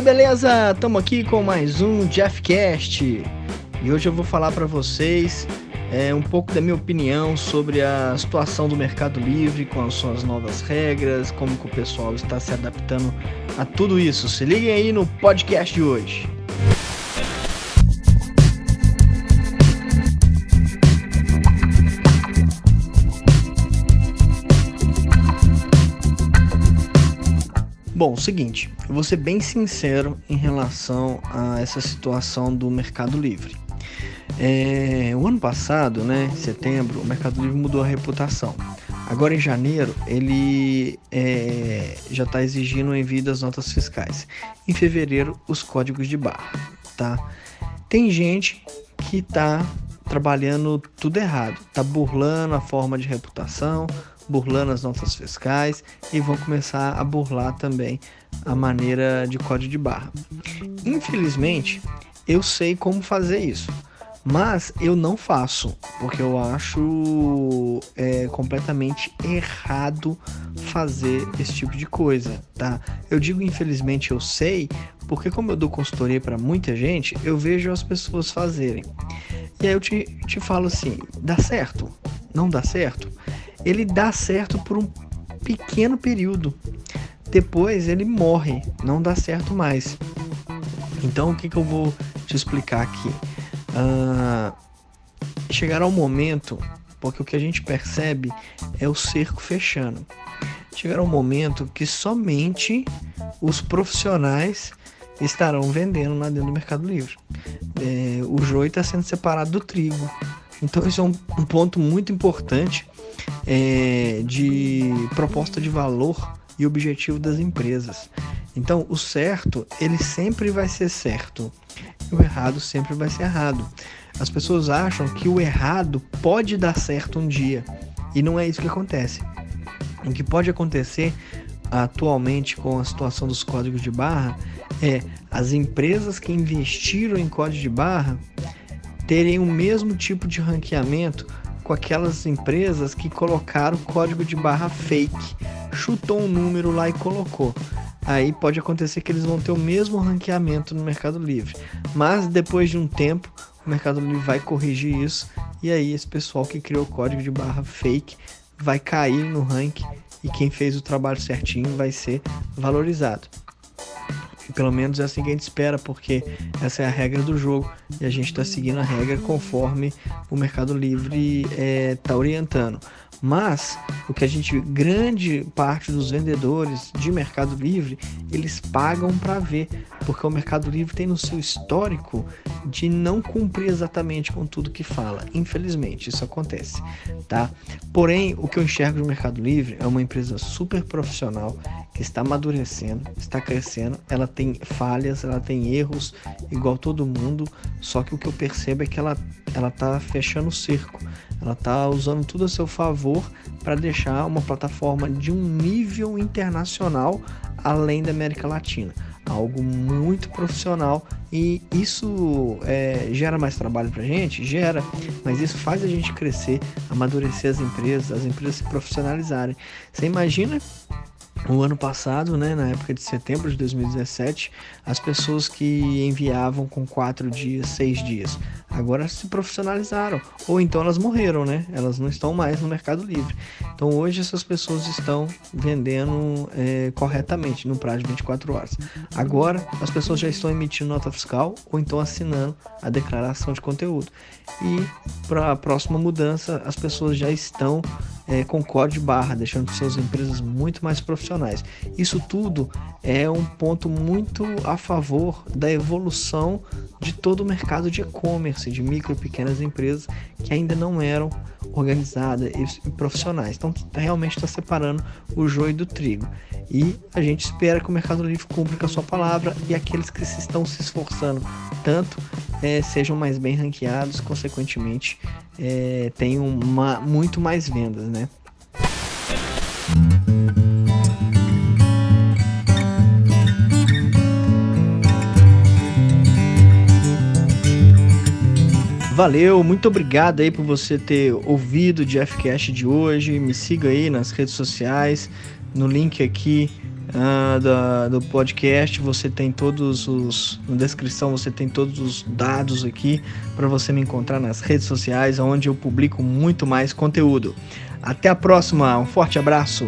beleza? Estamos aqui com mais um Jeffcast e hoje eu vou falar para vocês é, um pouco da minha opinião sobre a situação do Mercado Livre com as suas novas regras, como que o pessoal está se adaptando a tudo isso. Se liguem aí no podcast de hoje. Bom, seguinte, eu vou ser bem sincero em relação a essa situação do Mercado Livre. É, o ano passado, né, em setembro, o Mercado Livre mudou a reputação. Agora em janeiro, ele é, já está exigindo o envio das notas fiscais. Em fevereiro, os códigos de barra, tá? Tem gente que está trabalhando tudo errado, está burlando a forma de reputação, burlando as notas fiscais e vão começar a burlar também a maneira de código de barra. Infelizmente, eu sei como fazer isso, mas eu não faço porque eu acho é, completamente errado fazer esse tipo de coisa, tá? Eu digo infelizmente eu sei porque como eu dou consultoria para muita gente, eu vejo as pessoas fazerem. E aí eu te, te falo assim, dá certo? Não dá certo? ele dá certo por um pequeno período. Depois ele morre, não dá certo mais. Então o que, que eu vou te explicar aqui? Uh, chegará um momento, porque o que a gente percebe é o cerco fechando. Chegará um momento que somente os profissionais estarão vendendo lá dentro do Mercado Livre. É, o joio está sendo separado do trigo. Então, isso é um, um ponto muito importante é, de proposta de valor e objetivo das empresas. Então, o certo, ele sempre vai ser certo. O errado sempre vai ser errado. As pessoas acham que o errado pode dar certo um dia. E não é isso que acontece. O que pode acontecer atualmente com a situação dos códigos de barra é as empresas que investiram em código de barra terem o mesmo tipo de ranqueamento com aquelas empresas que colocaram código de barra fake, chutou um número lá e colocou. Aí pode acontecer que eles vão ter o mesmo ranqueamento no Mercado Livre, mas depois de um tempo o Mercado Livre vai corrigir isso e aí esse pessoal que criou código de barra fake vai cair no ranking e quem fez o trabalho certinho vai ser valorizado. Pelo menos é assim que a gente espera, porque essa é a regra do jogo e a gente está seguindo a regra conforme o Mercado Livre está é, tá orientando. Mas o que a gente, grande parte dos vendedores de Mercado Livre, eles pagam para ver, porque o Mercado Livre tem no seu histórico de não cumprir exatamente com tudo que fala. Infelizmente, isso acontece, tá? Porém, o que eu enxergo no Mercado Livre é uma empresa super profissional que está amadurecendo, está crescendo, ela tem falhas, ela tem erros igual todo mundo, só que o que eu percebo é que ela ela tá fechando o cerco. Ela tá usando tudo a seu favor para deixar uma plataforma de um nível internacional além da América Latina. Algo muito profissional e isso é, gera mais trabalho para gente? Gera, mas isso faz a gente crescer, amadurecer as empresas, as empresas se profissionalizarem. Você imagina o ano passado, né, na época de setembro de 2017, as pessoas que enviavam com quatro dias, seis dias, agora se profissionalizaram, ou então elas morreram, né? Elas não estão mais no Mercado Livre. Então hoje essas pessoas estão vendendo é, corretamente no prazo de 24 horas. Agora as pessoas já estão emitindo nota fiscal ou então assinando a declaração de conteúdo. E para a próxima mudança, as pessoas já estão é, com código de barra, deixando suas empresas muito mais profissionais. Isso tudo é um ponto muito a favor da evolução de todo o mercado de e-commerce, de micro e pequenas empresas que ainda não eram organizadas e profissionais. Então, realmente está separando o joio do trigo. E a gente espera que o Mercado Livre cumpra com a sua palavra e aqueles que se estão se esforçando tanto é, sejam mais bem ranqueados, consequentemente é, tenham uma, muito mais vendas, né? Valeu, muito obrigado aí por você ter ouvido o Jeffcast de hoje. Me siga aí nas redes sociais, no link aqui uh, da, do podcast. Você tem todos os. Na descrição você tem todos os dados aqui para você me encontrar nas redes sociais, onde eu publico muito mais conteúdo. Até a próxima, um forte abraço!